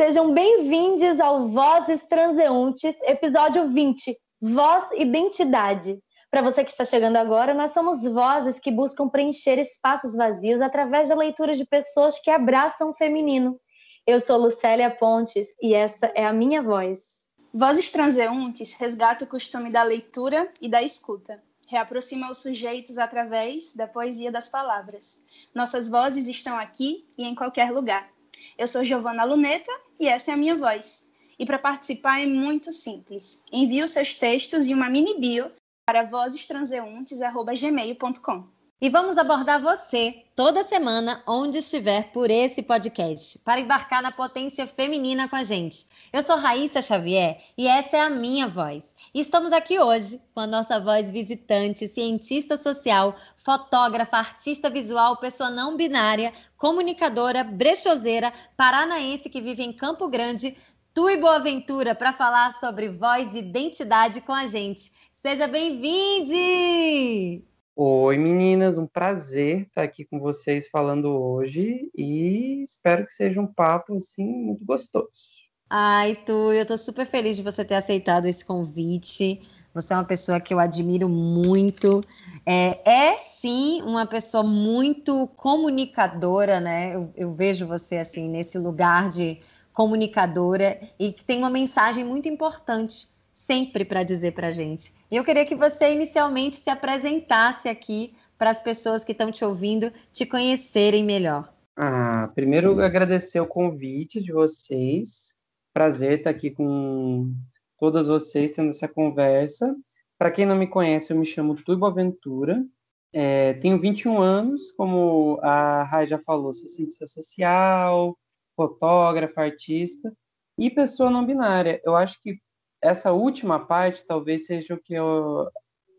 Sejam bem-vindos ao Vozes Transeuntes, episódio 20, Voz Identidade. Para você que está chegando agora, nós somos vozes que buscam preencher espaços vazios através da leitura de pessoas que abraçam o feminino. Eu sou Lucélia Pontes e essa é a minha voz. Vozes Transeuntes resgata o costume da leitura e da escuta. Reaproxima os sujeitos através da poesia das palavras. Nossas vozes estão aqui e em qualquer lugar. Eu sou Giovana Luneta e essa é a minha voz. E para participar é muito simples. Envie os seus textos e uma mini bio para vozestranseuntes.gmail.com. E vamos abordar você toda semana, onde estiver por esse podcast, para embarcar na potência feminina com a gente. Eu sou Raíssa Xavier e essa é a minha voz. E estamos aqui hoje com a nossa voz visitante, cientista social, fotógrafa, artista visual, pessoa não binária, comunicadora, brechoseira, paranaense que vive em Campo Grande, Tu e Boaventura, para falar sobre voz e identidade com a gente. Seja bem-vinde! Oi, meninas, um prazer estar aqui com vocês falando hoje e espero que seja um papo assim muito gostoso. Ai, Tu, eu tô super feliz de você ter aceitado esse convite. Você é uma pessoa que eu admiro muito. É, é sim uma pessoa muito comunicadora, né? Eu, eu vejo você assim nesse lugar de comunicadora e que tem uma mensagem muito importante sempre para dizer para a gente. E eu queria que você inicialmente se apresentasse aqui para as pessoas que estão te ouvindo te conhecerem melhor. Ah, primeiro agradecer o convite de vocês. Prazer estar aqui com todas vocês tendo essa conversa. Para quem não me conhece, eu me chamo Turbo Aventura. É, tenho 21 anos, como a Rai já falou, sou cientista social, fotógrafa, artista e pessoa não binária. Eu acho que essa última parte talvez seja o que eu,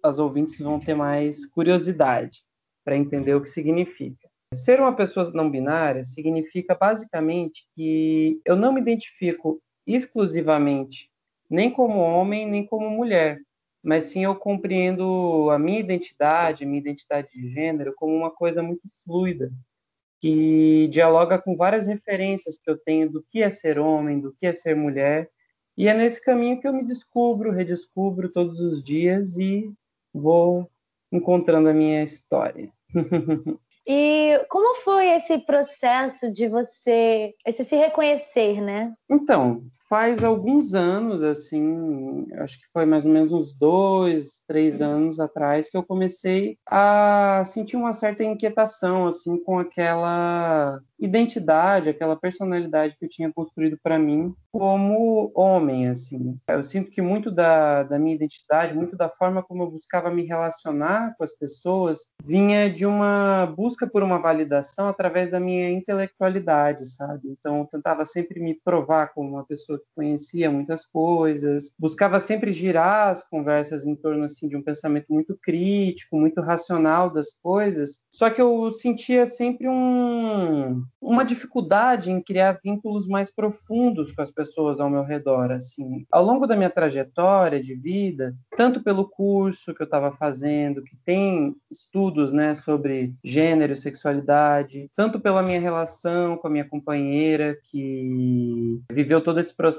as ouvintes vão ter mais curiosidade para entender o que significa. Ser uma pessoa não binária significa basicamente que eu não me identifico exclusivamente nem como homem nem como mulher, mas sim eu compreendo a minha identidade, minha identidade de gênero como uma coisa muito fluida, que dialoga com várias referências que eu tenho do que é ser homem, do que é ser mulher, e é nesse caminho que eu me descubro, redescubro todos os dias e vou encontrando a minha história. E como foi esse processo de você, esse se reconhecer, né? Então, faz alguns anos, assim, acho que foi mais ou menos uns dois, três anos atrás, que eu comecei a sentir uma certa inquietação, assim, com aquela identidade, aquela personalidade que eu tinha construído para mim como homem, assim. Eu sinto que muito da, da minha identidade, muito da forma como eu buscava me relacionar com as pessoas, vinha de uma busca por uma validação através da minha intelectualidade, sabe? Então, eu tentava sempre me provar como uma pessoa conhecia muitas coisas, buscava sempre girar as conversas em torno, assim, de um pensamento muito crítico, muito racional das coisas, só que eu sentia sempre um uma dificuldade em criar vínculos mais profundos com as pessoas ao meu redor, assim. Ao longo da minha trajetória de vida, tanto pelo curso que eu estava fazendo, que tem estudos, né, sobre gênero sexualidade, tanto pela minha relação com a minha companheira que viveu todo esse processo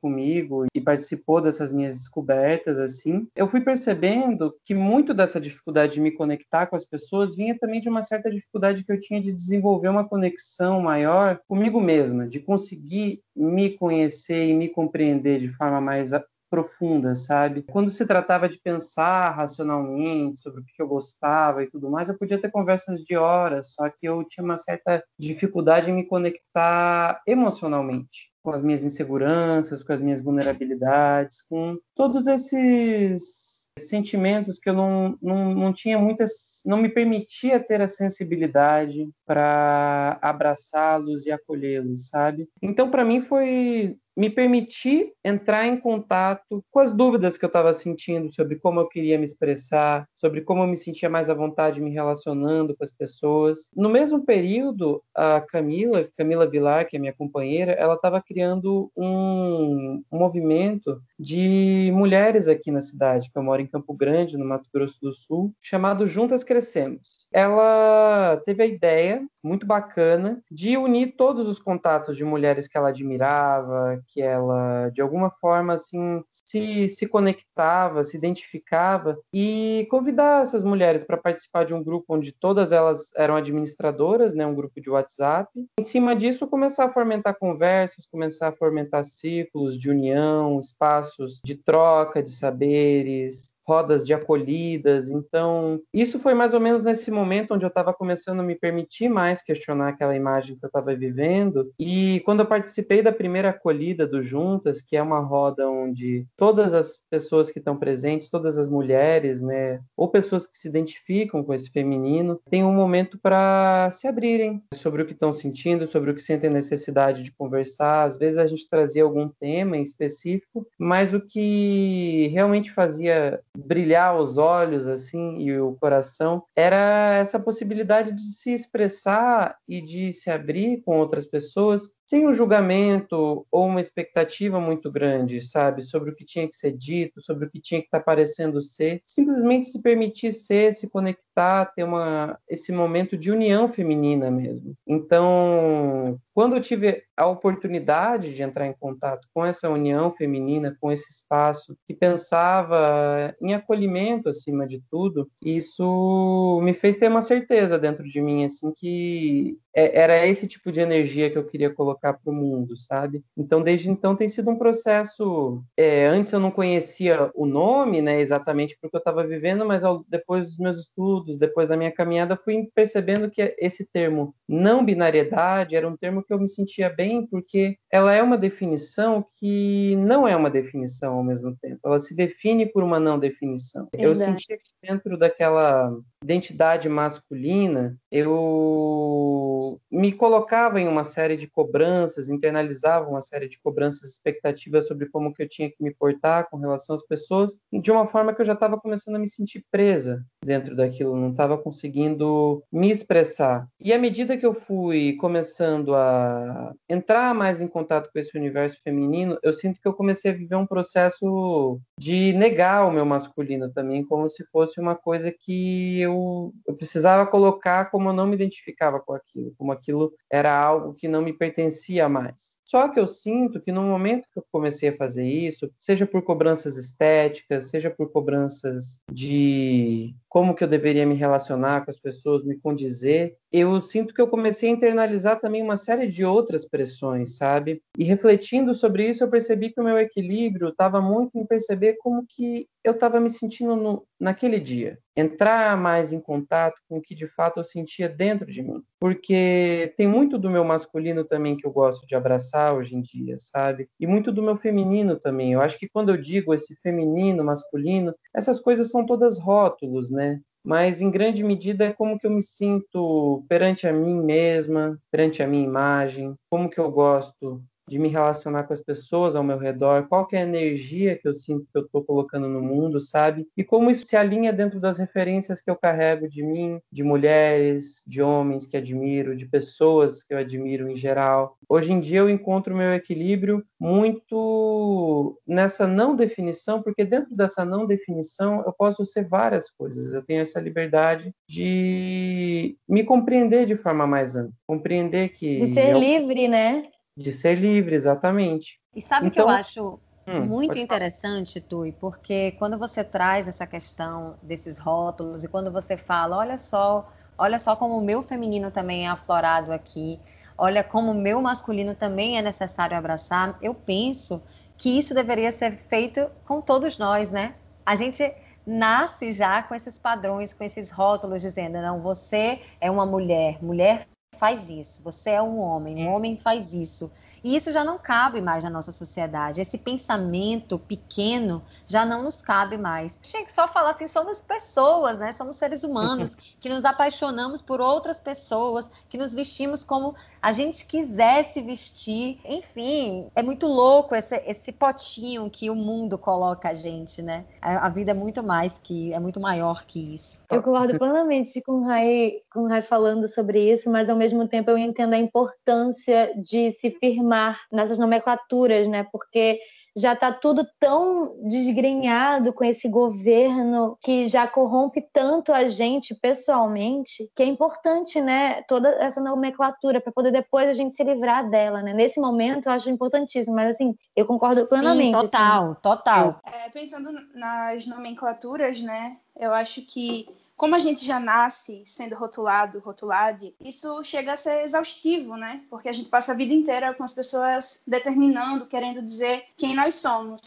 comigo e participou dessas minhas descobertas, assim, eu fui percebendo que muito dessa dificuldade de me conectar com as pessoas vinha também de uma certa dificuldade que eu tinha de desenvolver uma conexão maior comigo mesma, de conseguir me conhecer e me compreender de forma mais profunda, sabe? Quando se tratava de pensar racionalmente sobre o que eu gostava e tudo mais, eu podia ter conversas de horas, só que eu tinha uma certa dificuldade em me conectar emocionalmente com as minhas inseguranças, com as minhas vulnerabilidades, com todos esses sentimentos que eu não, não, não tinha muitas, não me permitia ter a sensibilidade para abraçá-los e acolhê-los, sabe? Então, para mim foi me permitir entrar em contato com as dúvidas que eu estava sentindo sobre como eu queria me expressar, sobre como eu me sentia mais à vontade me relacionando com as pessoas. No mesmo período, a Camila, Camila Vilar, que é minha companheira, ela estava criando um, um movimento de mulheres aqui na cidade, que eu moro em Campo Grande, no Mato Grosso do Sul, chamado Juntas Crescemos. Ela teve a ideia, muito bacana de unir todos os contatos de mulheres que ela admirava, que ela de alguma forma assim se, se conectava, se identificava e convidar essas mulheres para participar de um grupo onde todas elas eram administradoras, né, um grupo de WhatsApp. Em cima disso, começar a fomentar conversas, começar a fomentar ciclos de união, espaços de troca de saberes, rodas de acolhidas. Então, isso foi mais ou menos nesse momento onde eu estava começando a me permitir mais questionar aquela imagem que eu estava vivendo. E quando eu participei da primeira acolhida do Juntas, que é uma roda onde todas as pessoas que estão presentes, todas as mulheres, né, ou pessoas que se identificam com esse feminino, têm um momento para se abrirem sobre o que estão sentindo, sobre o que sentem necessidade de conversar. Às vezes a gente trazia algum tema em específico, mas o que realmente fazia brilhar os olhos assim e o coração era essa possibilidade de se expressar e de se abrir com outras pessoas sem um julgamento ou uma expectativa muito grande, sabe, sobre o que tinha que ser dito, sobre o que tinha que estar tá parecendo ser, simplesmente se permitir ser, se conectar, ter uma esse momento de união feminina mesmo. Então, quando eu tive a oportunidade de entrar em contato com essa união feminina, com esse espaço que pensava em acolhimento acima de tudo, isso me fez ter uma certeza dentro de mim assim que é, era esse tipo de energia que eu queria colocar para o mundo, sabe? Então, desde então tem sido um processo. É, antes eu não conhecia o nome, né, exatamente porque eu estava vivendo, mas ao, depois dos meus estudos, depois da minha caminhada, fui percebendo que esse termo não binariedade era um termo que eu me sentia bem, porque ela é uma definição que não é uma definição ao mesmo tempo. Ela se define por uma não definição. Verdade. Eu sentia que dentro daquela identidade masculina, eu me colocava em uma série de cobranças, internalizava uma série de cobranças, expectativas sobre como que eu tinha que me portar com relação às pessoas, de uma forma que eu já estava começando a me sentir presa dentro daquilo, não estava conseguindo me expressar. E à medida que eu fui começando a entrar mais em contato com esse universo feminino, eu sinto que eu comecei a viver um processo de negar o meu masculino também, como se fosse uma coisa que eu, eu precisava colocar como eu não me identificava com aquilo, como aquilo era algo que não me pertencia mais. Só que eu sinto que no momento que eu comecei a fazer isso, seja por cobranças estéticas, seja por cobranças de como que eu deveria me relacionar com as pessoas, me condizer, eu sinto que eu comecei a internalizar também uma série de outras pressões, sabe? E refletindo sobre isso, eu percebi que o meu equilíbrio estava muito em perceber como que eu estava me sentindo no, naquele dia. Entrar mais em contato com o que de fato eu sentia dentro de mim. Porque tem muito do meu masculino também que eu gosto de abraçar hoje em dia, sabe? E muito do meu feminino também. Eu acho que quando eu digo esse feminino, masculino, essas coisas são todas rótulos, né? mas em grande medida é como que eu me sinto perante a mim mesma, perante a minha imagem, como que eu gosto de me relacionar com as pessoas ao meu redor, qual é a energia que eu sinto que eu estou colocando no mundo, sabe? E como isso se alinha dentro das referências que eu carrego de mim, de mulheres, de homens que admiro, de pessoas que eu admiro em geral. Hoje em dia eu encontro o meu equilíbrio muito nessa não definição, porque dentro dessa não definição eu posso ser várias coisas. Eu tenho essa liberdade de me compreender de forma mais ampla, compreender que de ser eu... livre, né? De ser livre, exatamente. E sabe o então, que eu então, acho hum, muito interessante, Tui? Porque quando você traz essa questão desses rótulos e quando você fala, olha só, olha só como o meu feminino também é aflorado aqui, olha como o meu masculino também é necessário abraçar, eu penso que isso deveria ser feito com todos nós, né? A gente nasce já com esses padrões, com esses rótulos dizendo, não, você é uma mulher, mulher faz isso, você é um homem, um é. homem faz isso. E isso já não cabe mais na nossa sociedade. Esse pensamento pequeno já não nos cabe mais. Tinha que só falar assim: somos pessoas, né? Somos seres humanos que nos apaixonamos por outras pessoas, que nos vestimos como a gente quisesse vestir. Enfim, é muito louco esse, esse potinho que o mundo coloca a gente, né? A, a vida é muito mais que, é muito maior que isso. Eu concordo plenamente com o Rai, com o Rai falando sobre isso, mas ao mesmo tempo eu entendo a importância de se firmar nessas nomenclaturas, né? Porque já está tudo tão desgrenhado com esse governo que já corrompe tanto a gente pessoalmente, que é importante, né, toda essa nomenclatura para poder depois a gente se livrar dela, né? Nesse momento eu acho importantíssimo, mas assim, eu concordo plenamente. Sim, total, assim. total. É, pensando nas nomenclaturas, né, eu acho que como a gente já nasce sendo rotulado, rotulade, isso chega a ser exaustivo, né? Porque a gente passa a vida inteira com as pessoas determinando, querendo dizer quem nós somos.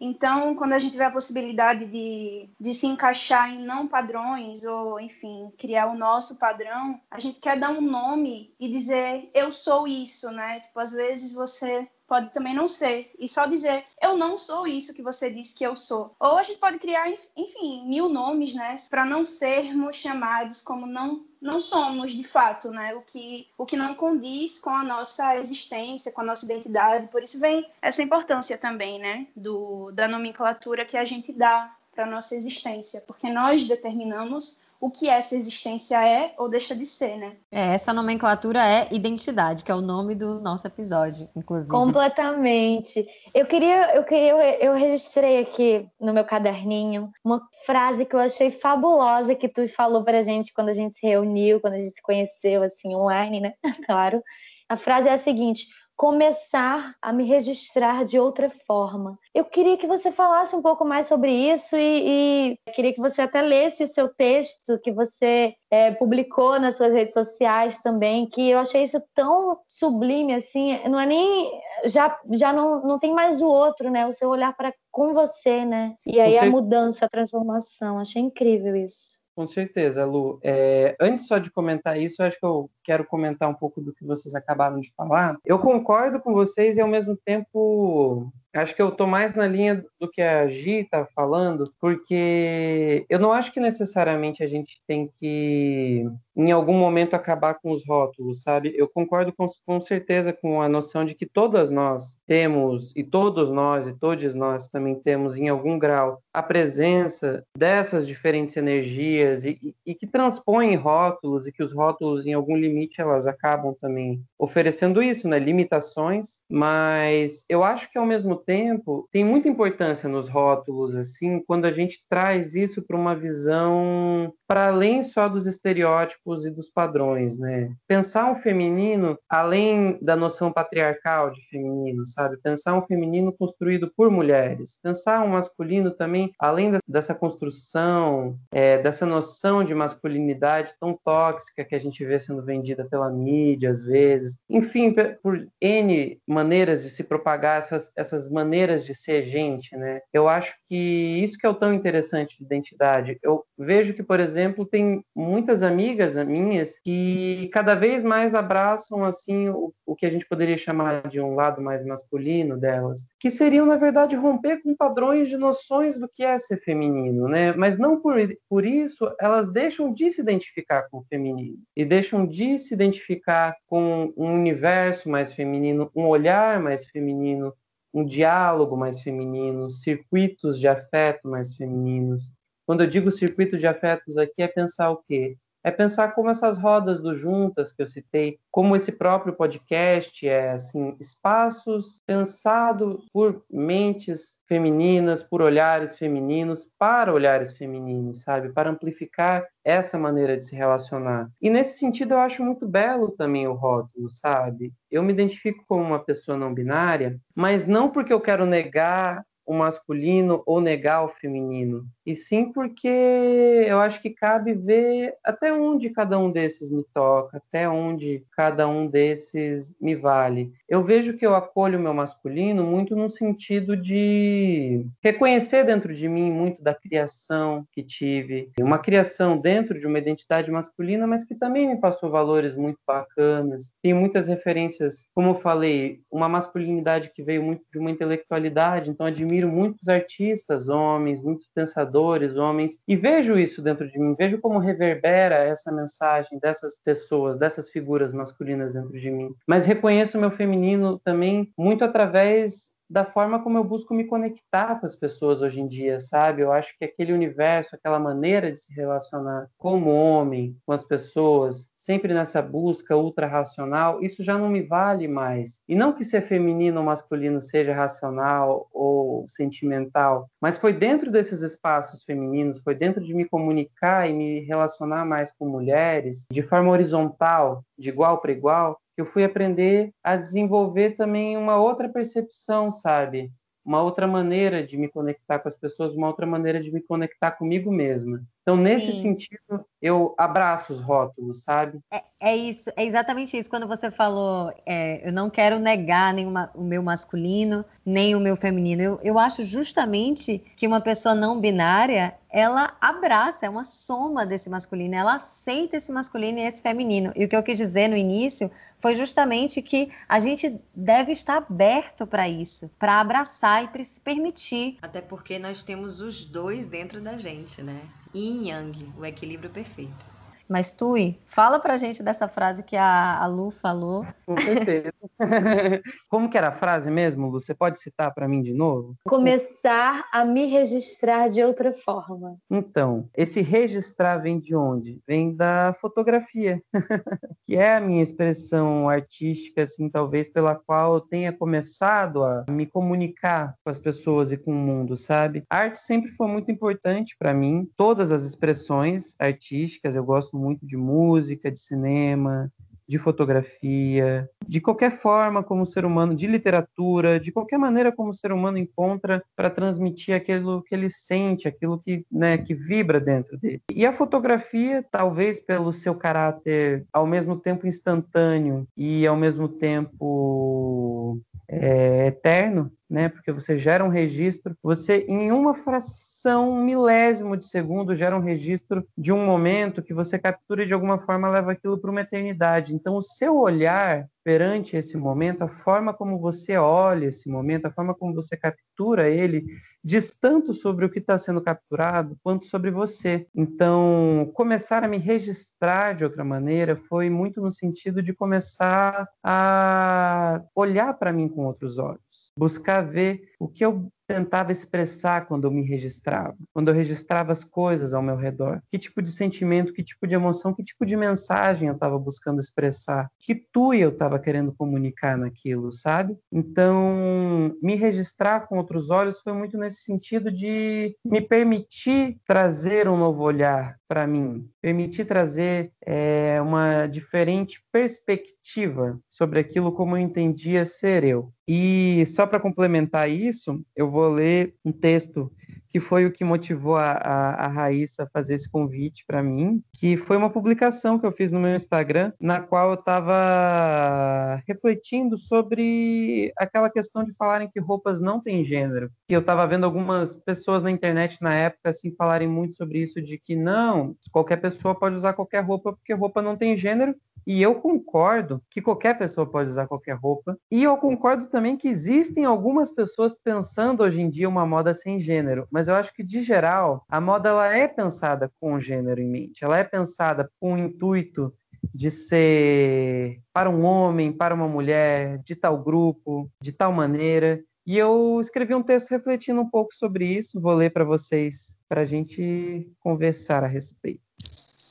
Então, quando a gente vê a possibilidade de, de se encaixar em não padrões, ou, enfim, criar o nosso padrão, a gente quer dar um nome e dizer, eu sou isso, né? Tipo, às vezes você pode também não ser. E só dizer, eu não sou isso que você disse que eu sou. Ou a gente pode criar, enfim, mil nomes, né? Para não sermos chamados como não não somos de fato, né? O que, o que não condiz com a nossa existência, com a nossa identidade. Por isso vem essa importância também, né? Do, da nomenclatura que a gente dá para nossa existência, porque nós determinamos o que essa existência é ou deixa de ser, né? É, essa nomenclatura é identidade, que é o nome do nosso episódio, inclusive. Completamente. Eu queria, eu queria, eu registrei aqui no meu caderninho uma frase que eu achei fabulosa que tu falou pra gente quando a gente se reuniu, quando a gente se conheceu assim online, né? Claro. A frase é a seguinte: começar a me registrar de outra forma. Eu queria que você falasse um pouco mais sobre isso e, e queria que você até lesse o seu texto que você é, publicou nas suas redes sociais também, que eu achei isso tão sublime assim, não é nem já já não, não tem mais o outro, né? O seu olhar para com você, né? E aí você... a mudança, a transformação, achei incrível isso. Com certeza, Lu. É, antes só de comentar isso, acho que eu quero comentar um pouco do que vocês acabaram de falar. Eu concordo com vocês e, ao mesmo tempo, acho que eu estou mais na linha do que a Gi está falando, porque eu não acho que necessariamente a gente tem que, em algum momento, acabar com os rótulos, sabe? Eu concordo com, com certeza com a noção de que todas nós temos, e todos nós, e todos nós também temos, em algum grau, a presença dessas diferentes energias e, e, e que transpõem rótulos, e que os rótulos, em algum limite, elas acabam também oferecendo isso, né? Limitações, mas eu acho que, ao mesmo tempo, tem muita importância nos rótulos, assim, quando a gente traz isso para uma visão para além só dos estereótipos e dos padrões, né? Pensar um feminino além da noção patriarcal de feminino, sabe? Pensar um feminino construído por mulheres. Pensar um masculino também além dessa construção, é, dessa noção de masculinidade tão tóxica que a gente vê sendo vendida pela mídia às vezes. Enfim, por N maneiras de se propagar essas, essas maneiras de ser gente, né? Eu acho que isso que é o tão interessante de identidade. Eu vejo que, por exemplo, tem muitas amigas minhas que cada vez mais abraçam assim o, o que a gente poderia chamar de um lado mais masculino delas, que seriam na verdade romper com padrões de noções do que é ser feminino, né? Mas não por, por isso elas deixam de se identificar com o feminino e deixam de se identificar com um universo mais feminino, um olhar mais feminino, um diálogo mais feminino, circuitos de afeto mais femininos. Quando eu digo circuito de afetos aqui, é pensar o quê? É pensar como essas rodas do Juntas que eu citei, como esse próprio podcast é assim, espaços pensados por mentes femininas, por olhares femininos, para olhares femininos, sabe? Para amplificar essa maneira de se relacionar. E nesse sentido eu acho muito belo também o rótulo, sabe? Eu me identifico como uma pessoa não binária, mas não porque eu quero negar o masculino ou negar o feminino, e sim porque eu acho que cabe ver até onde cada um desses me toca, até onde cada um desses me vale. Eu vejo que eu acolho o meu masculino muito no sentido de reconhecer dentro de mim muito da criação que tive, uma criação dentro de uma identidade masculina, mas que também me passou valores muito bacanas. Tem muitas referências, como eu falei, uma masculinidade que veio muito de uma intelectualidade, então admiro admiro muitos artistas, homens, muitos pensadores, homens, e vejo isso dentro de mim, vejo como reverbera essa mensagem dessas pessoas, dessas figuras masculinas dentro de mim. Mas reconheço o meu feminino também muito através da forma como eu busco me conectar com as pessoas hoje em dia, sabe? Eu acho que aquele universo, aquela maneira de se relacionar como homem com as pessoas, sempre nessa busca ultra racional, isso já não me vale mais. E não que ser feminino ou masculino seja racional ou sentimental, mas foi dentro desses espaços femininos, foi dentro de me comunicar e me relacionar mais com mulheres de forma horizontal, de igual para igual, que eu fui aprender a desenvolver também uma outra percepção, sabe? Uma outra maneira de me conectar com as pessoas, uma outra maneira de me conectar comigo mesma. Então, Sim. nesse sentido, eu abraço os rótulos, sabe? É, é, isso, é exatamente isso. Quando você falou, é, eu não quero negar nem uma, o meu masculino, nem o meu feminino. Eu, eu acho justamente que uma pessoa não binária, ela abraça, é uma soma desse masculino, ela aceita esse masculino e esse feminino. E o que eu quis dizer no início foi justamente que a gente deve estar aberto para isso, para abraçar e se permitir. Até porque nós temos os dois dentro da gente, né? Yin Yang, o equilíbrio perfeito. Mas Tui, fala pra gente dessa frase que a, a Lu falou. Com certeza. Como que era a frase mesmo, Lu? Você pode citar para mim de novo? Começar a me registrar de outra forma. Então, esse registrar vem de onde? Vem da fotografia, que é a minha expressão artística, assim, talvez pela qual eu tenha começado a me comunicar com as pessoas e com o mundo, sabe? A arte sempre foi muito importante para mim, todas as expressões artísticas, eu gosto muito de música, de cinema, de fotografia, de qualquer forma como ser humano, de literatura, de qualquer maneira como o ser humano encontra para transmitir aquilo que ele sente, aquilo que, né, que vibra dentro dele. E a fotografia, talvez pelo seu caráter ao mesmo tempo instantâneo e ao mesmo tempo é, eterno, né? Porque você gera um registro, você em uma fração milésimo de segundo gera um registro de um momento que você captura e de alguma forma leva aquilo para uma eternidade. Então o seu olhar perante esse momento, a forma como você olha esse momento, a forma como você captura ele, diz tanto sobre o que está sendo capturado quanto sobre você. Então, começar a me registrar de outra maneira foi muito no sentido de começar a olhar para mim com outros olhos, buscar ver o que eu tentava expressar quando eu me registrava, quando eu registrava as coisas ao meu redor. Que tipo de sentimento, que tipo de emoção, que tipo de mensagem eu estava buscando expressar, que tu eu estava querendo comunicar naquilo, sabe? Então, me registrar com outros olhos foi muito nesse sentido de me permitir trazer um novo olhar para mim, permitir trazer é, uma diferente perspectiva sobre aquilo como eu entendia ser eu. E só para complementar isso, eu vou ler um texto que foi o que motivou a, a, a Raíssa a fazer esse convite para mim, que foi uma publicação que eu fiz no meu Instagram, na qual eu estava refletindo sobre aquela questão de falarem que roupas não têm gênero. Que eu estava vendo algumas pessoas na internet na época assim falarem muito sobre isso, de que não, qualquer pessoa pode usar qualquer roupa porque roupa não tem gênero, e eu concordo que qualquer pessoa pode usar qualquer roupa. E eu concordo também que existem algumas pessoas pensando hoje em dia uma moda sem gênero. Mas eu acho que, de geral, a moda ela é pensada com gênero em mente. Ela é pensada com o intuito de ser para um homem, para uma mulher, de tal grupo, de tal maneira. E eu escrevi um texto refletindo um pouco sobre isso. Vou ler para vocês, para a gente conversar a respeito.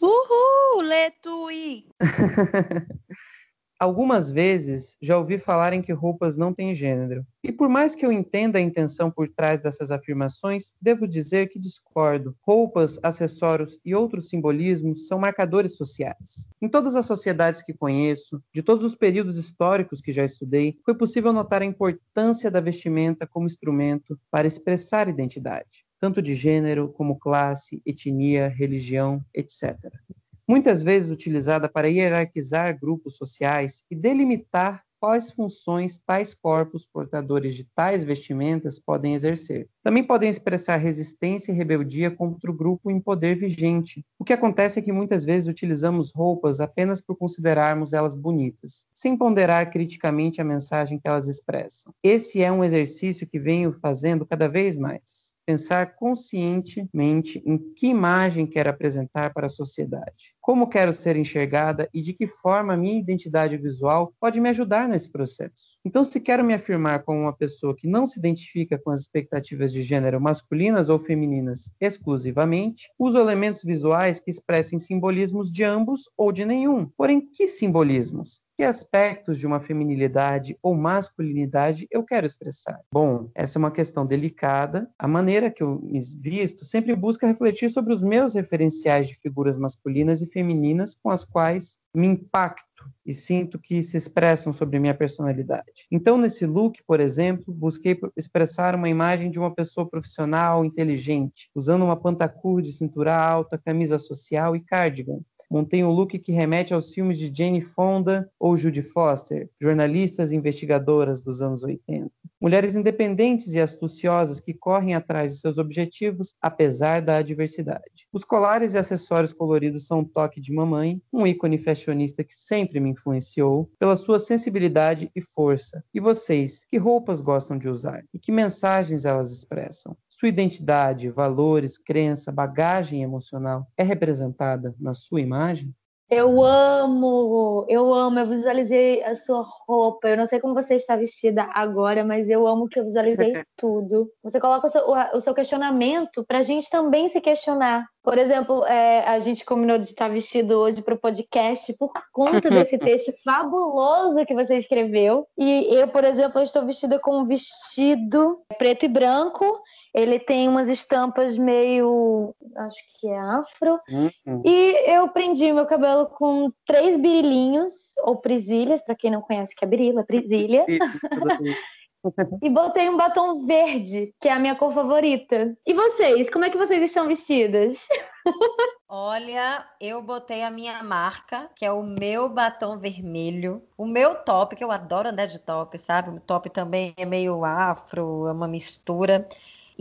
Uhul, Algumas vezes já ouvi falar em que roupas não têm gênero. E por mais que eu entenda a intenção por trás dessas afirmações, devo dizer que discordo. Roupas, acessórios e outros simbolismos são marcadores sociais. Em todas as sociedades que conheço, de todos os períodos históricos que já estudei, foi possível notar a importância da vestimenta como instrumento para expressar identidade tanto de gênero como classe, etnia, religião, etc. Muitas vezes utilizada para hierarquizar grupos sociais e delimitar quais funções tais corpos portadores de tais vestimentas podem exercer. Também podem expressar resistência e rebeldia contra o grupo em poder vigente. O que acontece é que muitas vezes utilizamos roupas apenas por considerarmos elas bonitas, sem ponderar criticamente a mensagem que elas expressam. Esse é um exercício que venho fazendo cada vez mais pensar conscientemente em que imagem quer apresentar para a sociedade. Como quero ser enxergada e de que forma minha identidade visual pode me ajudar nesse processo. Então, se quero me afirmar como uma pessoa que não se identifica com as expectativas de gênero masculinas ou femininas exclusivamente, uso elementos visuais que expressem simbolismos de ambos ou de nenhum. Porém, que simbolismos? Que aspectos de uma feminilidade ou masculinidade eu quero expressar? Bom, essa é uma questão delicada. A maneira que eu me visto sempre busca refletir sobre os meus referenciais de figuras masculinas e femininas com as quais me impacto e sinto que se expressam sobre minha personalidade. Então, nesse look, por exemplo, busquei expressar uma imagem de uma pessoa profissional, inteligente, usando uma pantacur de cintura alta, camisa social e cardigan, Montei um look que remete aos filmes de Jane Fonda ou Judy Foster, jornalistas e investigadoras dos anos 80. Mulheres independentes e astuciosas que correm atrás de seus objetivos, apesar da adversidade. Os colares e acessórios coloridos são um toque de mamãe, um ícone fashionista que sempre me influenciou pela sua sensibilidade e força. E vocês, que roupas gostam de usar? E que mensagens elas expressam? Sua identidade, valores, crença, bagagem emocional é representada na sua imagem? Eu amo, eu amo, eu visualizei a sua roupa. Eu não sei como você está vestida agora, mas eu amo que eu visualizei tudo. Você coloca o seu, o seu questionamento para a gente também se questionar. Por exemplo, é, a gente combinou de estar vestido hoje para o podcast por conta desse texto fabuloso que você escreveu. E eu, por exemplo, estou vestida com um vestido preto e branco. Ele tem umas estampas meio, acho que é afro. Uhum. E eu prendi meu cabelo com três birilinhos, ou prisilhas, para quem não conhece que é birila, prisilha. E botei um batom verde, que é a minha cor favorita. E vocês, como é que vocês estão vestidas? Olha, eu botei a minha marca, que é o meu batom vermelho. O meu top, que eu adoro andar de top, sabe? O top também é meio afro, é uma mistura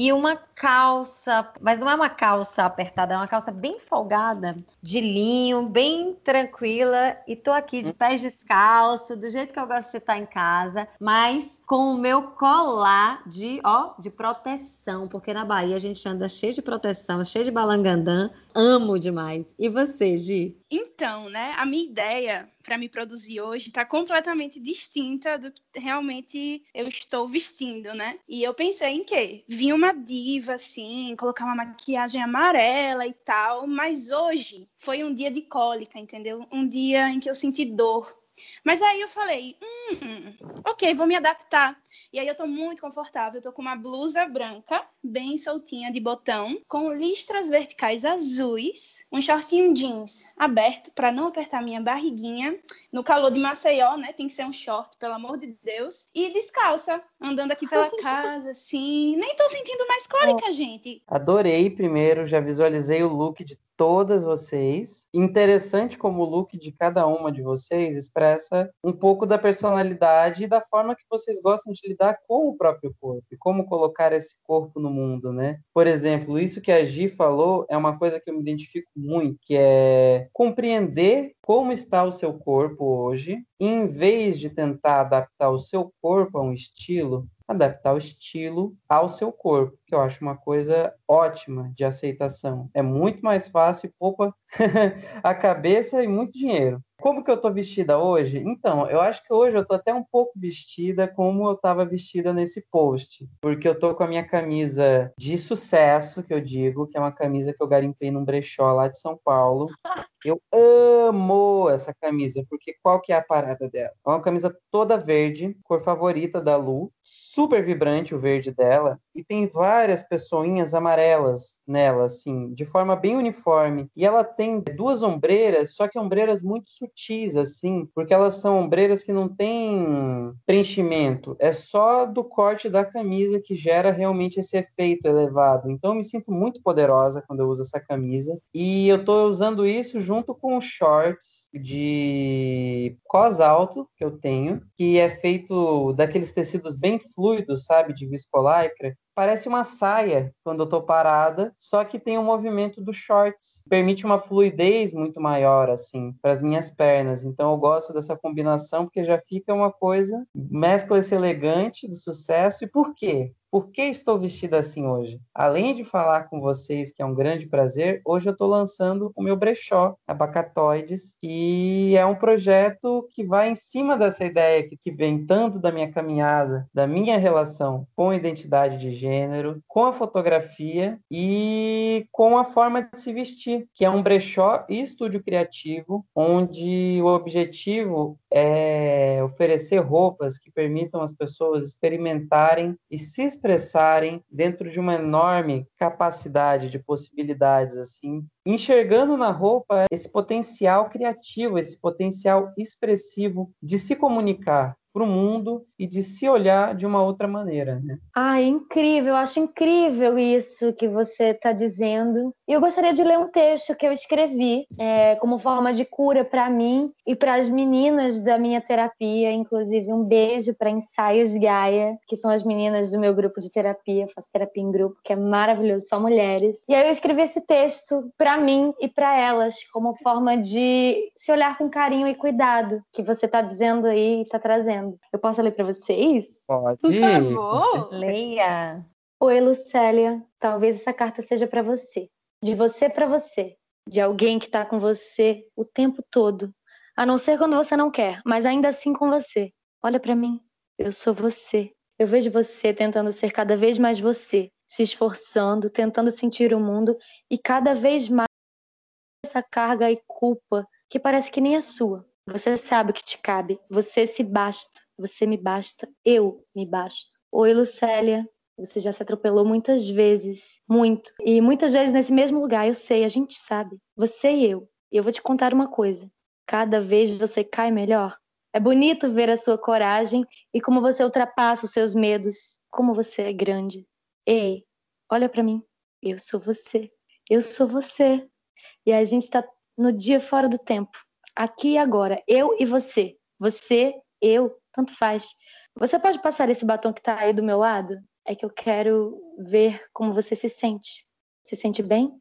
e uma calça, mas não é uma calça apertada, é uma calça bem folgada, de linho, bem tranquila. E tô aqui de pés descalço, do jeito que eu gosto de estar em casa, mas com o meu colar de, ó, de proteção, porque na Bahia a gente anda cheio de proteção, cheio de balangandã. Amo demais. E você, Gi? Então, né, a minha ideia para me produzir hoje está completamente distinta do que realmente eu estou vestindo, né? E eu pensei em quê? Vim uma diva, assim, colocar uma maquiagem amarela e tal, mas hoje foi um dia de cólica, entendeu? Um dia em que eu senti dor. Mas aí eu falei, hum, ok, vou me adaptar. E aí eu tô muito confortável, eu tô com uma blusa branca, bem soltinha de botão, com listras verticais azuis, um shortinho jeans aberto para não apertar minha barriguinha. No calor de Maceió, né? Tem que ser um short, pelo amor de Deus. E descalça, andando aqui pela casa, assim. Nem tô sentindo mais cólica, gente. Adorei primeiro, já visualizei o look de todas vocês. Interessante como o look de cada uma de vocês expressa um pouco da personalidade e da forma que vocês gostam de lidar com o próprio corpo e como colocar esse corpo no mundo, né? Por exemplo, isso que a Gi falou é uma coisa que eu me identifico muito, que é compreender como está o seu corpo hoje, em vez de tentar adaptar o seu corpo a um estilo, adaptar o estilo ao seu corpo, que eu acho uma coisa ótima de aceitação. É muito mais fácil e poupa a cabeça e muito dinheiro. Como que eu tô vestida hoje? Então, eu acho que hoje eu tô até um pouco vestida como eu tava vestida nesse post, porque eu tô com a minha camisa de sucesso, que eu digo, que é uma camisa que eu garimpei num brechó lá de São Paulo. Eu amo essa camisa, porque qual que é a parada dela? É uma camisa toda verde, cor favorita da Lu, super vibrante o verde dela, e tem várias pessoinhas amarelas nela, assim, de forma bem uniforme. E ela tem duas ombreiras, só que ombreiras muito sutis, assim, porque elas são ombreiras que não têm preenchimento, é só do corte da camisa que gera realmente esse efeito elevado. Então eu me sinto muito poderosa quando eu uso essa camisa, e eu tô usando isso junto com shorts de cos alto que eu tenho, que é feito daqueles tecidos bem fluidos, sabe, de viscolaicra, parece uma saia quando eu tô parada, só que tem o um movimento dos shorts, permite uma fluidez muito maior assim para as minhas pernas. Então eu gosto dessa combinação porque já fica uma coisa mescla esse elegante do sucesso e por quê? Por que estou vestida assim hoje? Além de falar com vocês, que é um grande prazer, hoje eu estou lançando o meu brechó, Abacatoides, que é um projeto que vai em cima dessa ideia que, vem tanto da minha caminhada, da minha relação com a identidade de gênero, com a fotografia e com a forma de se vestir, que é um brechó e estúdio criativo, onde o objetivo é oferecer roupas que permitam as pessoas experimentarem e se expressarem dentro de uma enorme capacidade de possibilidades assim, enxergando na roupa esse potencial criativo, esse potencial expressivo de se comunicar, para o mundo e de se olhar de uma outra maneira, né? Ah, incrível, eu acho incrível isso que você está dizendo. E eu gostaria de ler um texto que eu escrevi é, como forma de cura para mim e para as meninas da minha terapia, inclusive um beijo para Ensaios Gaia, que são as meninas do meu grupo de terapia, eu faço terapia em grupo, que é maravilhoso, só mulheres. E aí eu escrevi esse texto para mim e para elas, como forma de se olhar com carinho e cuidado, que você está dizendo aí e está trazendo. Eu posso ler para vocês? Pode. Por favor. Leia. Oi, Lucélia. Talvez essa carta seja para você. De você para você. De alguém que tá com você o tempo todo. A não ser quando você não quer, mas ainda assim com você. Olha para mim. Eu sou você. Eu vejo você tentando ser cada vez mais você, se esforçando, tentando sentir o mundo e cada vez mais essa carga e culpa que parece que nem é sua. Você sabe o que te cabe. Você se basta. Você me basta. Eu me basto. Oi, Lucélia. Você já se atropelou muitas vezes. Muito. E muitas vezes nesse mesmo lugar. Eu sei, a gente sabe. Você e eu. E eu vou te contar uma coisa. Cada vez você cai melhor. É bonito ver a sua coragem e como você ultrapassa os seus medos. Como você é grande. Ei, olha para mim. Eu sou você. Eu sou você. E a gente tá no dia fora do tempo aqui e agora, eu e você. Você, eu, tanto faz. Você pode passar esse batom que tá aí do meu lado? É que eu quero ver como você se sente. Se sente bem?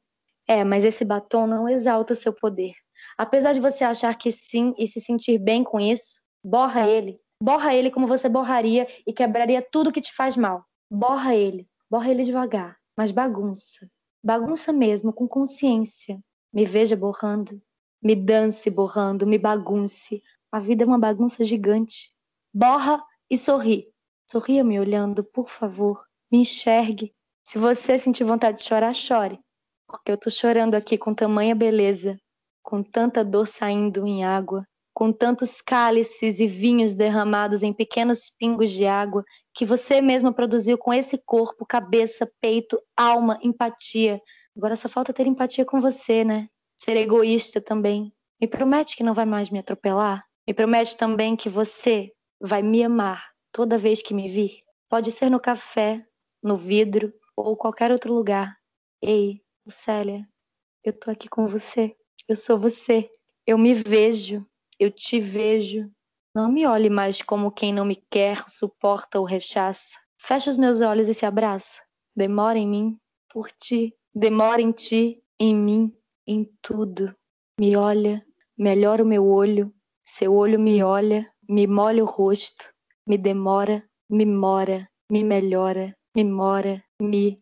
É, mas esse batom não exalta o seu poder. Apesar de você achar que sim e se sentir bem com isso, borra ele. Borra ele como você borraria e quebraria tudo que te faz mal. Borra ele. Borra ele devagar, mas bagunça. Bagunça mesmo, com consciência. Me veja borrando. Me dance borrando, me bagunce. A vida é uma bagunça gigante. Borra e sorri. Sorria me olhando, por favor. Me enxergue. Se você sentir vontade de chorar, chore. Porque eu tô chorando aqui com tamanha beleza, com tanta dor saindo em água, com tantos cálices e vinhos derramados em pequenos pingos de água que você mesma produziu com esse corpo, cabeça, peito, alma, empatia. Agora só falta ter empatia com você, né? Ser egoísta também. Me promete que não vai mais me atropelar? Me promete também que você vai me amar toda vez que me vir? Pode ser no café, no vidro ou qualquer outro lugar. Ei, Célia, eu tô aqui com você. Eu sou você. Eu me vejo. Eu te vejo. Não me olhe mais como quem não me quer, suporta ou rechaça. Fecha os meus olhos e se abraça. Demora em mim, por ti. Demora em ti, em mim em tudo. Me olha, melhora o meu olho, seu olho me olha, me molha o rosto, me demora, me mora, me melhora, me mora, me.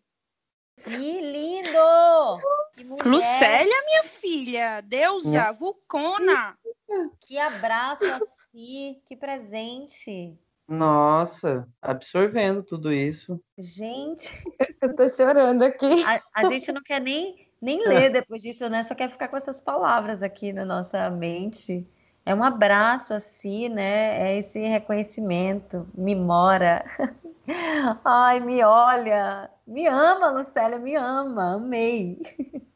Que lindo! Que Lucélia, minha filha, deusa, vulcona. Que abraço assim, que presente. Nossa, absorvendo tudo isso. Gente, eu tô chorando aqui. A, a gente não quer nem nem ler depois disso, né? Só quer ficar com essas palavras aqui na nossa mente. É um abraço, assim, né? É esse reconhecimento. Me mora. Ai, me olha. Me ama, Lucélia, me ama. Amei.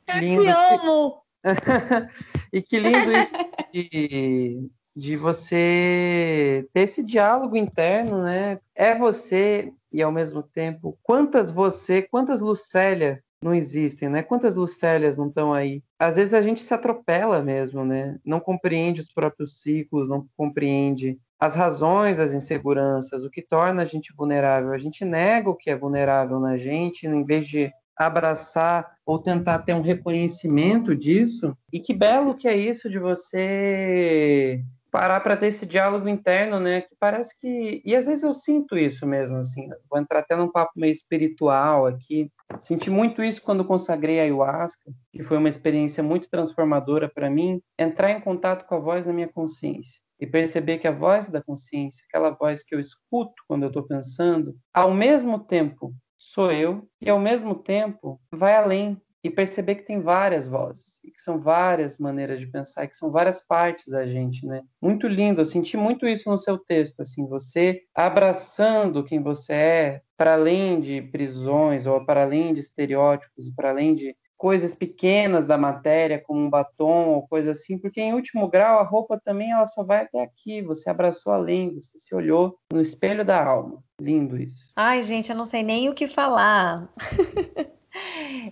Eu te amo. e que lindo isso de, de você ter esse diálogo interno, né? É você e ao mesmo tempo, quantas você, quantas Lucélia não existem, né? Quantas Lucélias não estão aí? Às vezes a gente se atropela mesmo, né? Não compreende os próprios ciclos, não compreende as razões das inseguranças, o que torna a gente vulnerável. A gente nega o que é vulnerável na gente, em vez de abraçar ou tentar ter um reconhecimento disso. E que belo que é isso de você parar para ter esse diálogo interno, né? Que parece que. E às vezes eu sinto isso mesmo, assim. Vou entrar até num papo meio espiritual aqui. Senti muito isso quando consagrei a ayahuasca, que foi uma experiência muito transformadora para mim. Entrar em contato com a voz da minha consciência e perceber que a voz da consciência, aquela voz que eu escuto quando eu estou pensando, ao mesmo tempo sou eu e ao mesmo tempo vai além e perceber que tem várias vozes, e que são várias maneiras de pensar, que são várias partes da gente, né? Muito lindo, eu senti muito isso no seu texto, assim, você abraçando quem você é, para além de prisões, ou para além de estereótipos, para além de coisas pequenas da matéria, como um batom ou coisa assim, porque em último grau a roupa também ela só vai até aqui, você abraçou além, você se olhou no espelho da alma. Lindo isso. Ai, gente, eu não sei nem o que falar.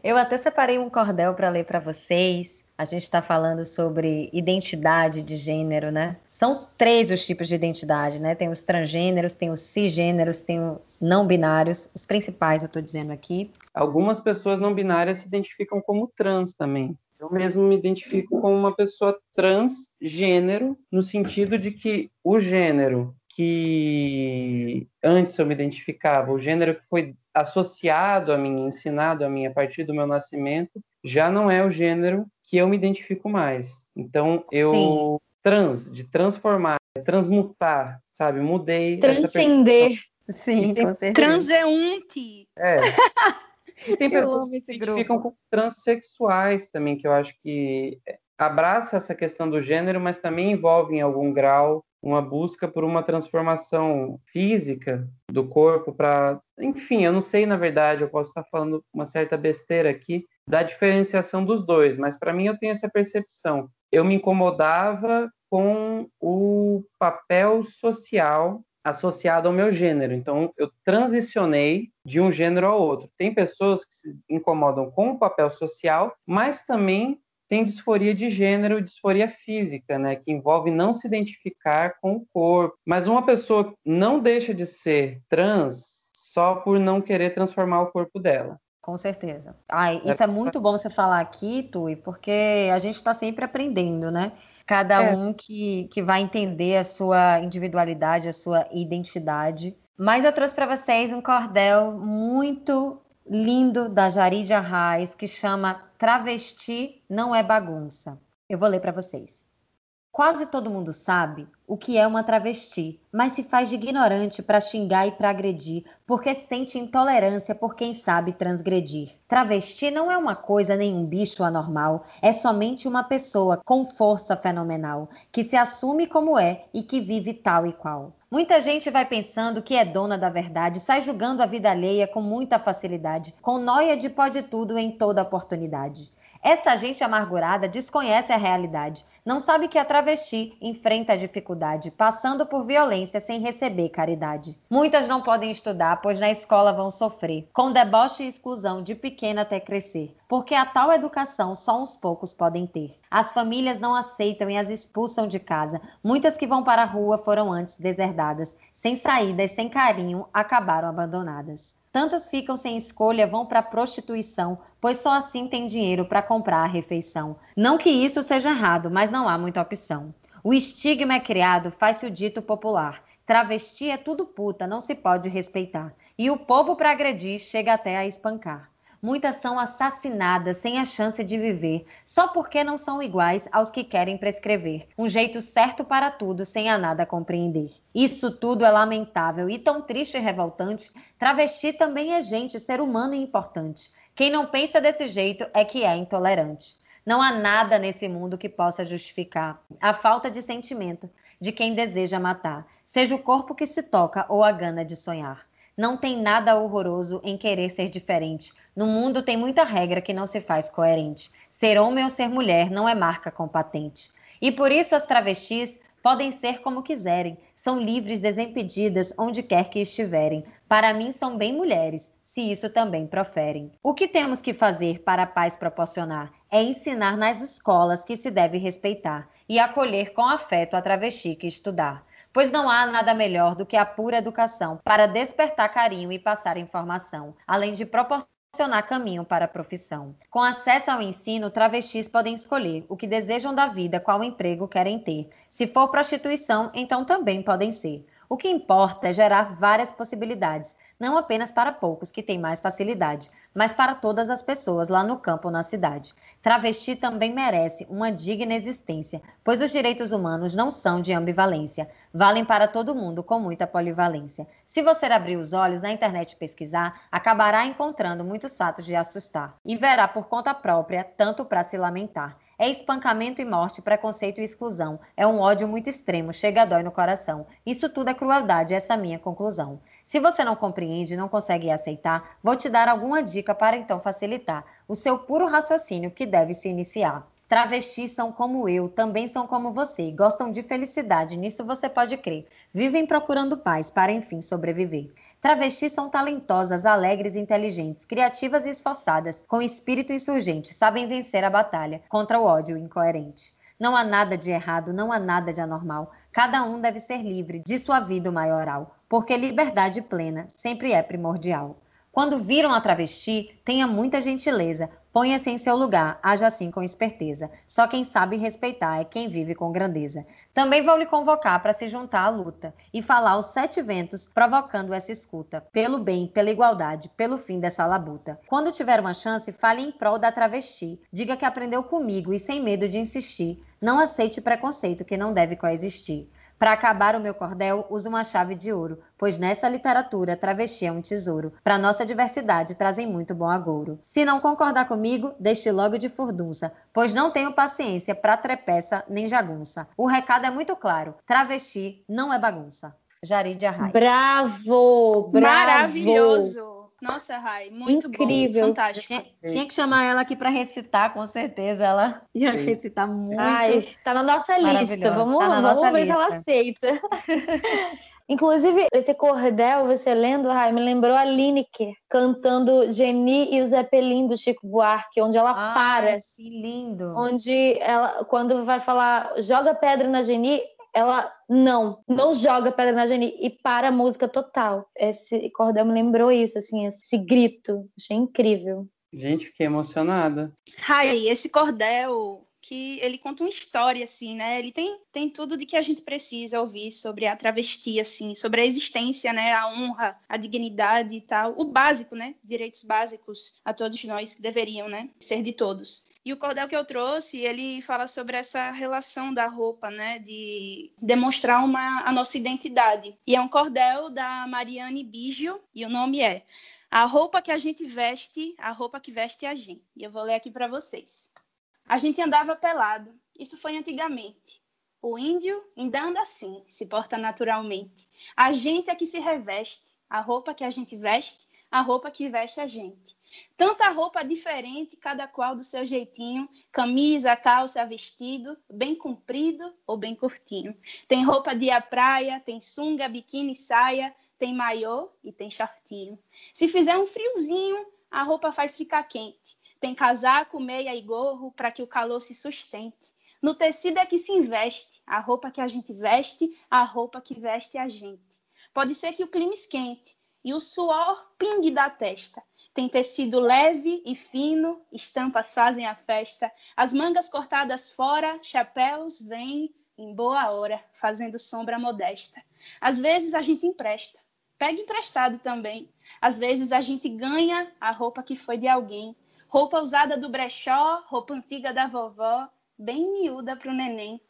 Eu até separei um cordel para ler para vocês. A gente está falando sobre identidade de gênero, né? São três os tipos de identidade, né? Tem os transgêneros, tem os cisgêneros, tem os não binários, os principais eu estou dizendo aqui. Algumas pessoas não binárias se identificam como trans também. Eu mesmo me identifico como uma pessoa transgênero, no sentido de que o gênero que antes eu me identificava, o gênero que foi associado a mim, ensinado a mim a partir do meu nascimento, já não é o gênero que eu me identifico mais. Então eu Sim. trans, de transformar, transmutar, sabe? Mudei. Transcender. Sim, com certeza. Transeunte. É. E tem pessoas que se identificam como transexuais também, que eu acho que abraça essa questão do gênero, mas também envolve em algum grau uma busca por uma transformação física do corpo para, enfim, eu não sei na verdade, eu posso estar falando uma certa besteira aqui da diferenciação dos dois, mas para mim eu tenho essa percepção. Eu me incomodava com o papel social associado ao meu gênero. Então, eu transicionei de um gênero ao outro. Tem pessoas que se incomodam com o papel social, mas também tem disforia de gênero, disforia física, né, que envolve não se identificar com o corpo. Mas uma pessoa não deixa de ser trans só por não querer transformar o corpo dela. Com certeza. Ai, isso é muito bom você falar aqui, Tui, porque a gente está sempre aprendendo, né? Cada é. um que, que vai entender a sua individualidade, a sua identidade. Mas eu trouxe para vocês um cordel muito lindo da Jarid Arraes que chama Travesti não é bagunça. Eu vou ler para vocês. Quase todo mundo sabe o que é uma travesti, mas se faz de ignorante para xingar e para agredir, porque sente intolerância por quem sabe transgredir. Travesti não é uma coisa nem um bicho anormal, é somente uma pessoa com força fenomenal, que se assume como é e que vive tal e qual. Muita gente vai pensando que é dona da verdade, sai julgando a vida alheia com muita facilidade, com noia de pode tudo em toda oportunidade. Essa gente amargurada desconhece a realidade, não sabe que a travesti enfrenta a dificuldade, passando por violência sem receber caridade. Muitas não podem estudar, pois na escola vão sofrer, com deboche e exclusão de pequena até crescer, porque a tal educação só uns poucos podem ter. As famílias não aceitam e as expulsam de casa. Muitas que vão para a rua foram antes deserdadas, sem saída e sem carinho, acabaram abandonadas. Tantas ficam sem escolha, vão para a prostituição, pois só assim tem dinheiro para comprar a refeição. Não que isso seja errado, mas não há muita opção. O estigma é criado, faz-se o dito popular. Travesti é tudo puta, não se pode respeitar. E o povo para agredir chega até a espancar. Muitas são assassinadas sem a chance de viver, só porque não são iguais aos que querem prescrever. Um jeito certo para tudo, sem a nada compreender. Isso tudo é lamentável e tão triste e revoltante. Travesti também é gente, ser humano e importante. Quem não pensa desse jeito é que é intolerante. Não há nada nesse mundo que possa justificar a falta de sentimento de quem deseja matar, seja o corpo que se toca ou a gana de sonhar. Não tem nada horroroso em querer ser diferente. No mundo tem muita regra que não se faz coerente. Ser homem ou ser mulher não é marca com patente. E por isso as travestis podem ser como quiserem, são livres, desimpedidas, onde quer que estiverem. Para mim, são bem mulheres, se isso também proferem. O que temos que fazer para a paz proporcionar é ensinar nas escolas que se deve respeitar e acolher com afeto a travesti que estudar pois não há nada melhor do que a pura educação para despertar carinho e passar informação, além de proporcionar proporcionar caminho para a profissão. Com acesso ao ensino, travestis podem escolher o que desejam da vida, qual emprego querem ter. Se for prostituição, então também podem ser. O que importa é gerar várias possibilidades, não apenas para poucos que têm mais facilidade, mas para todas as pessoas lá no campo ou na cidade. Travesti também merece uma digna existência, pois os direitos humanos não são de ambivalência, valem para todo mundo com muita polivalência. Se você abrir os olhos na internet e pesquisar, acabará encontrando muitos fatos de assustar e verá por conta própria tanto para se lamentar. É espancamento e morte, preconceito e exclusão. É um ódio muito extremo, chega a dói no coração. Isso tudo é crueldade, essa é a minha conclusão. Se você não compreende, não consegue aceitar, vou te dar alguma dica para então facilitar o seu puro raciocínio que deve se iniciar. Travestis são como eu, também são como você, gostam de felicidade, nisso você pode crer. Vivem procurando paz para enfim sobreviver. Travestis são talentosas, alegres inteligentes, criativas e esforçadas, com espírito insurgente, sabem vencer a batalha contra o ódio incoerente. Não há nada de errado, não há nada de anormal. Cada um deve ser livre de sua vida maioral porque liberdade plena sempre é primordial. Quando viram a travesti, tenha muita gentileza, ponha-se em seu lugar, haja assim com esperteza. Só quem sabe respeitar é quem vive com grandeza. Também vou lhe convocar para se juntar à luta e falar aos sete ventos, provocando essa escuta, pelo bem, pela igualdade, pelo fim dessa labuta. Quando tiver uma chance, fale em prol da travesti. Diga que aprendeu comigo e sem medo de insistir. Não aceite preconceito que não deve coexistir. Para acabar o meu cordel, uso uma chave de ouro, pois nessa literatura travesti é um tesouro. Para nossa diversidade trazem muito bom agouro. Se não concordar comigo, deixe logo de furdunça, pois não tenho paciência para trepeça nem jagunça. O recado é muito claro: travesti não é bagunça. Jari de Arraes. Bravo, bravo! Maravilhoso! Nossa, Rai, muito Incrível. bom, fantástico. Tinha, tinha, que chamar ela aqui para recitar, com certeza. Ela ia Sim. recitar muito. Ai, tá na nossa lista. Vamos, tá vamos ver lista. se ela aceita. Inclusive, esse cordel, você lendo, Rai, me lembrou a Lineker cantando Geni e o Zeppelin do Chico Buarque, onde ela Ai, para. Que lindo! Onde ela, quando vai falar, joga pedra na Geni, ela não, não joga pedra na Jenny e para a música total. Esse cordel me lembrou isso, assim, esse grito. Achei incrível. Gente, fiquei emocionada. Ai, esse cordel que ele conta uma história, assim, né? Ele tem, tem tudo de que a gente precisa ouvir sobre a travesti, assim, sobre a existência, né? A honra, a dignidade e tal. O básico, né? Direitos básicos a todos nós que deveriam, né? Ser de todos. E o cordel que eu trouxe, ele fala sobre essa relação da roupa, né, de demonstrar uma, a nossa identidade. E é um cordel da Mariane Bigio, e o nome é A roupa que a gente veste, a roupa que veste a gente. E eu vou ler aqui para vocês. A gente andava pelado, isso foi antigamente. O índio ainda anda assim, se porta naturalmente. A gente é que se reveste, a roupa que a gente veste, a roupa que veste a gente. Tanta roupa diferente, cada qual do seu jeitinho, camisa, calça, vestido, bem comprido ou bem curtinho. Tem roupa de a praia, tem sunga, biquíni, saia, tem maiô e tem shortinho. Se fizer um friozinho, a roupa faz ficar quente. Tem casaco, meia e gorro para que o calor se sustente. No tecido é que se investe, a roupa que a gente veste, a roupa que veste a gente. Pode ser que o clima esquente e o suor pingue da testa, tem tecido leve e fino, estampas fazem a festa. As mangas cortadas fora, chapéus vêm em boa hora, fazendo sombra modesta. Às vezes a gente empresta, pega emprestado também. Às vezes a gente ganha a roupa que foi de alguém. Roupa usada do brechó, roupa antiga da vovó, bem miúda para o neném.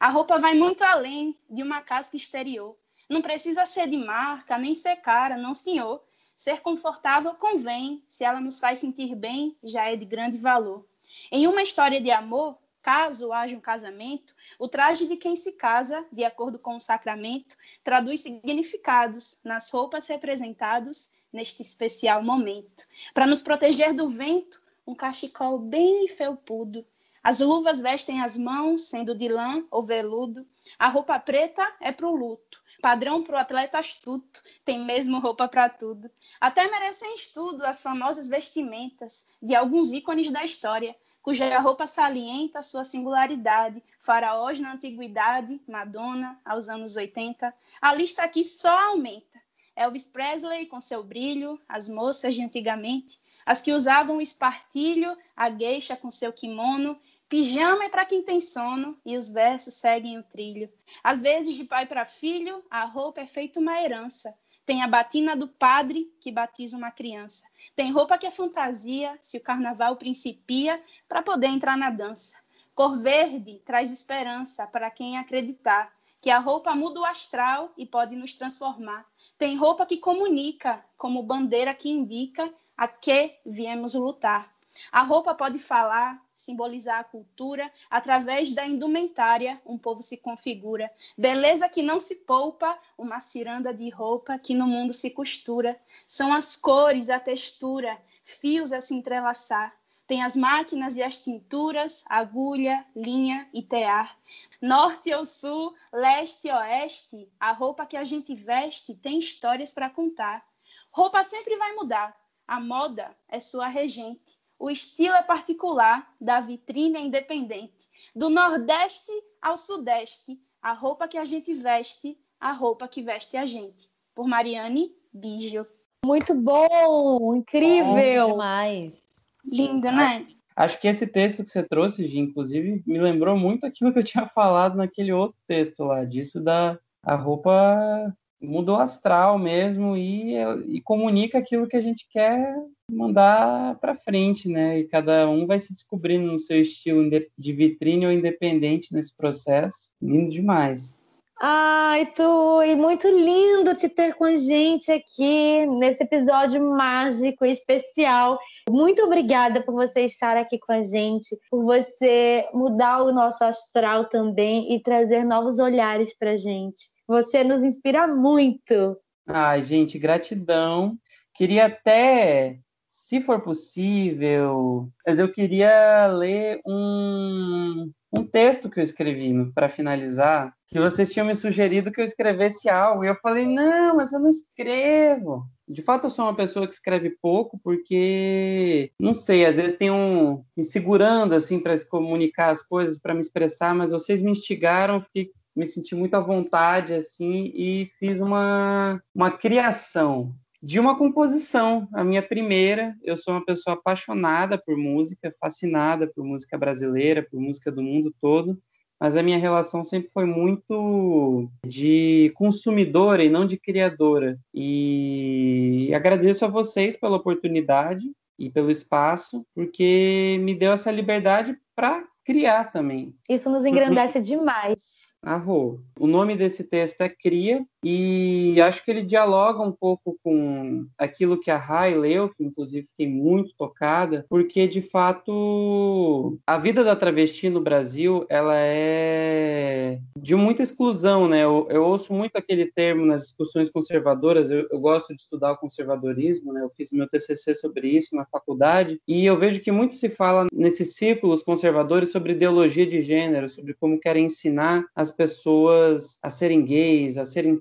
A roupa vai muito além de uma casca exterior. Não precisa ser de marca, nem ser cara, não senhor. Ser confortável convém, se ela nos faz sentir bem, já é de grande valor. Em uma história de amor, caso haja um casamento, o traje de quem se casa, de acordo com o sacramento, traduz significados nas roupas representadas neste especial momento. Para nos proteger do vento, um cachecol bem felpudo. As luvas vestem as mãos, sendo de lã ou veludo. A roupa preta é para o luto. Padrão para o atleta astuto, tem mesmo roupa para tudo. Até merecem estudo as famosas vestimentas de alguns ícones da história, cuja roupa salienta sua singularidade. Faraós na antiguidade, Madonna aos anos 80. A lista aqui só aumenta. Elvis Presley com seu brilho, as moças de antigamente, as que usavam o espartilho, a gueixa com seu kimono, Pijama é para quem tem sono e os versos seguem o trilho. Às vezes, de pai para filho, a roupa é feita uma herança. Tem a batina do padre que batiza uma criança. Tem roupa que é fantasia, se o carnaval principia, para poder entrar na dança. Cor verde traz esperança para quem acreditar que a roupa muda o astral e pode nos transformar. Tem roupa que comunica, como bandeira que indica a que viemos lutar. A roupa pode falar, simbolizar a cultura, através da indumentária, um povo se configura. Beleza que não se poupa, uma ciranda de roupa que no mundo se costura. São as cores, a textura, fios a se entrelaçar. Tem as máquinas e as tinturas, agulha, linha e tear. Norte ou sul, leste e oeste, a roupa que a gente veste tem histórias para contar. Roupa sempre vai mudar, a moda é sua regente. O estilo é particular, da vitrine é independente. Do Nordeste ao Sudeste, a roupa que a gente veste, a roupa que veste a gente. Por Mariane Biggio. Muito bom, incrível. Bom demais. Lindo, né? Acho que esse texto que você trouxe, Gi, inclusive, me lembrou muito aquilo que eu tinha falado naquele outro texto lá, disso da a roupa mudou astral mesmo e, e comunica aquilo que a gente quer mandar para frente, né? E cada um vai se descobrindo no seu estilo de vitrine ou independente nesse processo. Lindo demais. Ai, tu, e muito lindo te ter com a gente aqui nesse episódio mágico e especial. Muito obrigada por você estar aqui com a gente, por você mudar o nosso astral também e trazer novos olhares para gente. Você nos inspira muito. Ai, gente, gratidão. Queria até, se for possível, mas eu queria ler um, um texto que eu escrevi para finalizar, que vocês tinham me sugerido que eu escrevesse algo, e eu falei, não, mas eu não escrevo. De fato, eu sou uma pessoa que escreve pouco, porque, não sei, às vezes tem um me segurando, assim, para comunicar as coisas, para me expressar, mas vocês me instigaram, fiquei me senti muito à vontade assim e fiz uma, uma criação de uma composição, a minha primeira. Eu sou uma pessoa apaixonada por música, fascinada por música brasileira, por música do mundo todo, mas a minha relação sempre foi muito de consumidora e não de criadora. E agradeço a vocês pela oportunidade e pelo espaço, porque me deu essa liberdade para criar também. Isso nos engrandece demais. Arro. O nome desse texto é Cria, e acho que ele dialoga um pouco com aquilo que a Rai leu, que inclusive fiquei muito tocada, porque de fato a vida da travesti no Brasil ela é de muita exclusão, né? Eu, eu ouço muito aquele termo nas discussões conservadoras, eu, eu, gosto de estudar o conservadorismo, né? Eu fiz meu TCC sobre isso na faculdade, e eu vejo que muito se fala nesses círculos conservadores sobre ideologia de gênero, sobre como querem ensinar as as pessoas a serem gays, a serem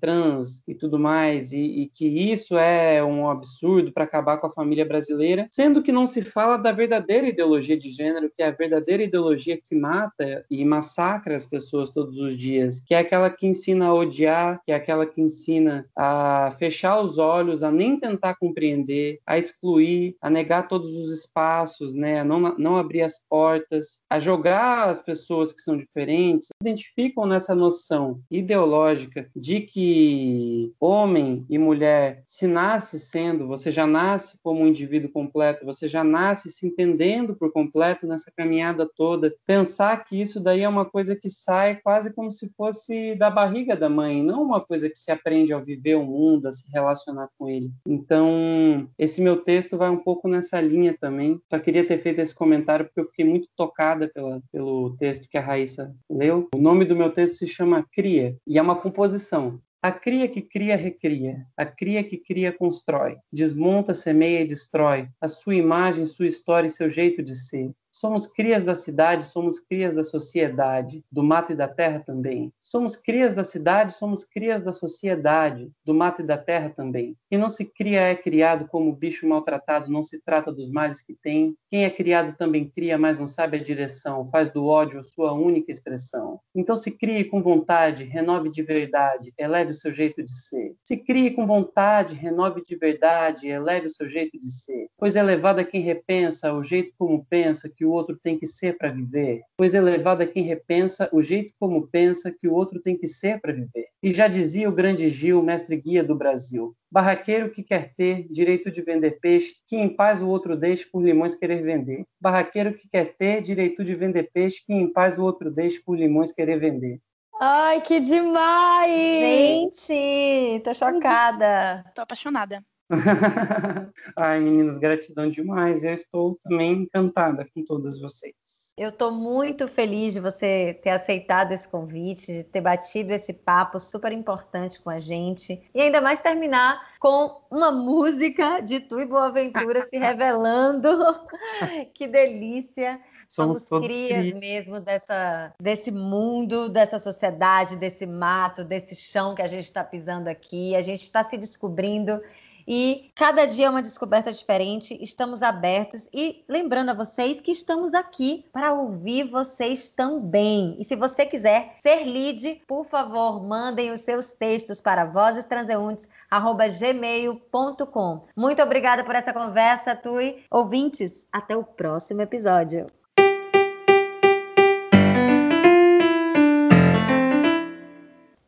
e tudo mais, e, e que isso é um absurdo para acabar com a família brasileira, sendo que não se fala da verdadeira ideologia de gênero, que é a verdadeira ideologia que mata e massacra as pessoas todos os dias, que é aquela que ensina a odiar, que é aquela que ensina a fechar os olhos, a nem tentar compreender, a excluir, a negar todos os espaços, né, a não, não abrir as portas, a jogar as pessoas que são diferentes, identificam nessa noção ideológica de que homem e mulher se nasce sendo, você já nasce como um indivíduo completo, você já nasce se entendendo por completo nessa caminhada toda, pensar que isso daí é uma coisa que sai quase como se fosse da barriga da mãe, não uma coisa que se aprende ao viver o mundo, a se relacionar com ele. Então, esse meu texto vai um pouco nessa linha também. Só queria ter feito esse comentário porque eu fiquei muito tocada pela, pelo texto que a Raíssa leu. O nome do meu texto se chama Cria e é uma composição. A cria que cria, recria. A cria que cria, constrói. Desmonta, semeia e destrói. A sua imagem, sua história e seu jeito de ser. Somos crias da cidade, somos crias da sociedade, do mato e da terra também. Somos crias da cidade, somos crias da sociedade, do mato e da terra também. Quem não se cria é criado como bicho maltratado, não se trata dos males que tem. Quem é criado também cria, mas não sabe a direção, faz do ódio sua única expressão. Então se crie com vontade, renove de verdade, eleve o seu jeito de ser. Se crie com vontade, renove de verdade, eleve o seu jeito de ser. Pois é quem repensa o jeito como pensa que o outro tem que ser para viver. Pois elevado é quem repensa o jeito como pensa que o outro tem que ser para viver. E já dizia o grande Gil, mestre guia do Brasil: Barraqueiro que quer ter direito de vender peixe, que em paz o outro deixe por limões querer vender. Barraqueiro que quer ter direito de vender peixe, que em paz o outro deixe por limões querer vender. Ai, que demais! Gente, tô chocada. Tô apaixonada. Ai, meninas, gratidão demais. Eu estou também encantada com todas vocês. Eu estou muito feliz de você ter aceitado esse convite, de ter batido esse papo super importante com a gente e ainda mais terminar com uma música de Tu e Boaventura se revelando. que delícia! Somos, Somos crias mesmo dessa, desse mundo, dessa sociedade, desse mato, desse chão que a gente está pisando aqui. A gente está se descobrindo e cada dia é uma descoberta diferente. Estamos abertos e lembrando a vocês que estamos aqui para ouvir vocês também. E se você quiser ser lead, por favor, mandem os seus textos para vozestranseuntes@gmail.com. Muito obrigada por essa conversa, Tui. Ouvintes, até o próximo episódio.